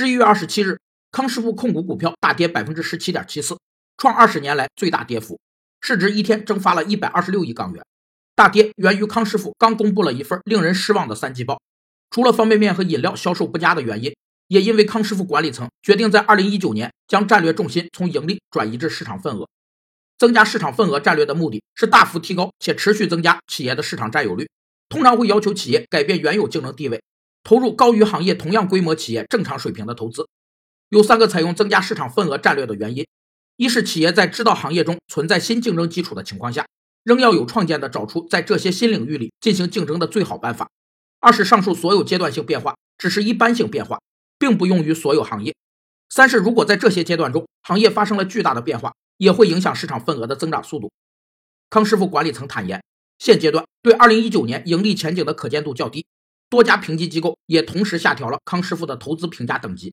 十一月二十七日，康师傅控股股票大跌百分之十七点七四，创二十年来最大跌幅，市值一天蒸发了一百二十六亿港元。大跌源于康师傅刚公布了一份令人失望的三季报，除了方便面和饮料销售不佳的原因，也因为康师傅管理层决定在二零一九年将战略重心从盈利转移至市场份额。增加市场份额战略的目的是大幅提高且持续增加企业的市场占有率，通常会要求企业改变原有竞争地位，投入高于行业同样规模企业正常水平的投资。有三个采用增加市场份额战略的原因：一是企业在知道行业中存在新竞争基础的情况下，仍要有创建的找出在这些新领域里进行竞争的最好办法；二是上述所有阶段性变化只是一般性变化，并不用于所有行业；三是如果在这些阶段中行业发生了巨大的变化。也会影响市场份额的增长速度。康师傅管理层坦言，现阶段对2019年盈利前景的可见度较低，多家评级机构也同时下调了康师傅的投资评价等级。